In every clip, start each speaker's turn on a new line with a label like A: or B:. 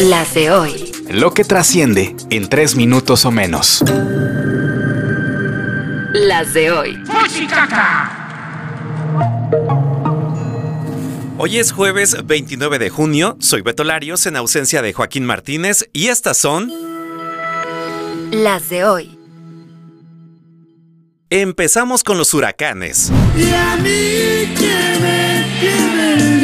A: Las de hoy.
B: Lo que trasciende en tres minutos o menos.
A: Las de hoy.
C: Hoy es jueves 29 de junio, soy Beto Larios en ausencia de Joaquín Martínez y estas son...
A: Las de hoy.
C: Empezamos con los huracanes.
D: Y a mí que me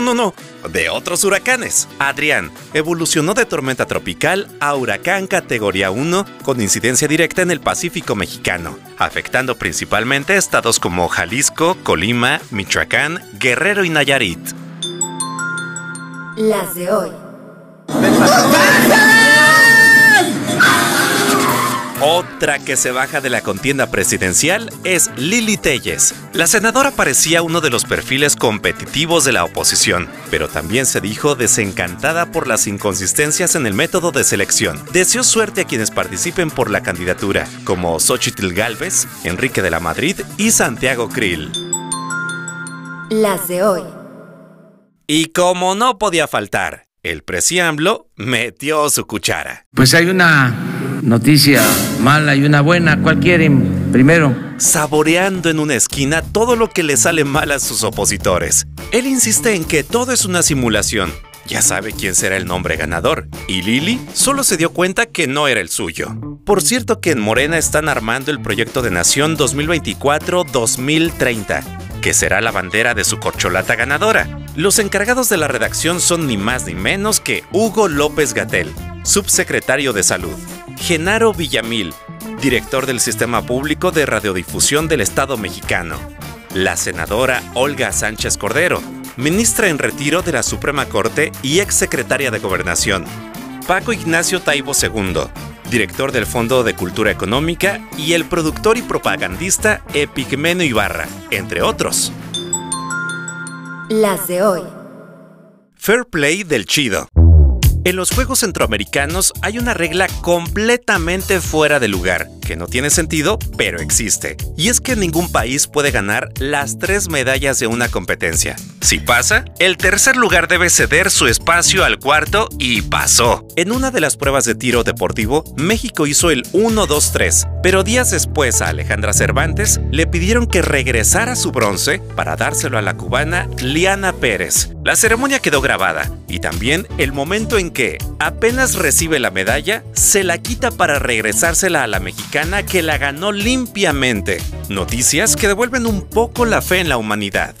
C: No, no, no. De otros huracanes. Adrián evolucionó de tormenta tropical a huracán categoría 1 con incidencia directa en el Pacífico mexicano, afectando principalmente estados como Jalisco, Colima, Michoacán, Guerrero y Nayarit.
A: Las de hoy.
C: Otra que se baja de la contienda presidencial es Lili Telles. La senadora parecía uno de los perfiles competitivos de la oposición, pero también se dijo desencantada por las inconsistencias en el método de selección. Deseó suerte a quienes participen por la candidatura, como Xochitl Galvez, Enrique de la Madrid y Santiago Krill.
A: Las de hoy.
C: Y como no podía faltar, el presiamblo metió su cuchara.
E: Pues hay una noticia mala y una buena. ¿Cuál quieren primero?
C: saboreando en una esquina todo lo que le sale mal a sus opositores. Él insiste en que todo es una simulación. Ya sabe quién será el nombre ganador, y Lili solo se dio cuenta que no era el suyo. Por cierto que en Morena están armando el proyecto de Nación 2024-2030, que será la bandera de su corcholata ganadora. Los encargados de la redacción son ni más ni menos que Hugo López Gatel, subsecretario de Salud, Genaro Villamil, director del Sistema Público de Radiodifusión del Estado mexicano, la senadora Olga Sánchez Cordero, ministra en retiro de la Suprema Corte y exsecretaria de Gobernación, Paco Ignacio Taibo II, director del Fondo de Cultura Económica, y el productor y propagandista Epigmenio Ibarra, entre otros.
A: Las de hoy.
C: Fair Play del Chido. En los Juegos Centroamericanos hay una regla completamente fuera de lugar, que no tiene sentido, pero existe. Y es que ningún país puede ganar las tres medallas de una competencia. Si pasa, el tercer lugar debe ceder su espacio al cuarto y pasó. En una de las pruebas de tiro deportivo, México hizo el 1-2-3, pero días después a Alejandra Cervantes le pidieron que regresara su bronce para dárselo a la cubana Liana Pérez. La ceremonia quedó grabada y también el momento en que, apenas recibe la medalla, se la quita para regresársela a la mexicana que la ganó limpiamente. Noticias que devuelven un poco la fe en la humanidad.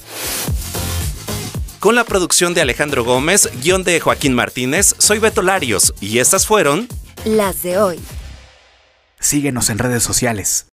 C: Con la producción de Alejandro Gómez, guion de Joaquín Martínez, soy Beto Larios y estas fueron
A: Las de hoy.
B: Síguenos en redes sociales.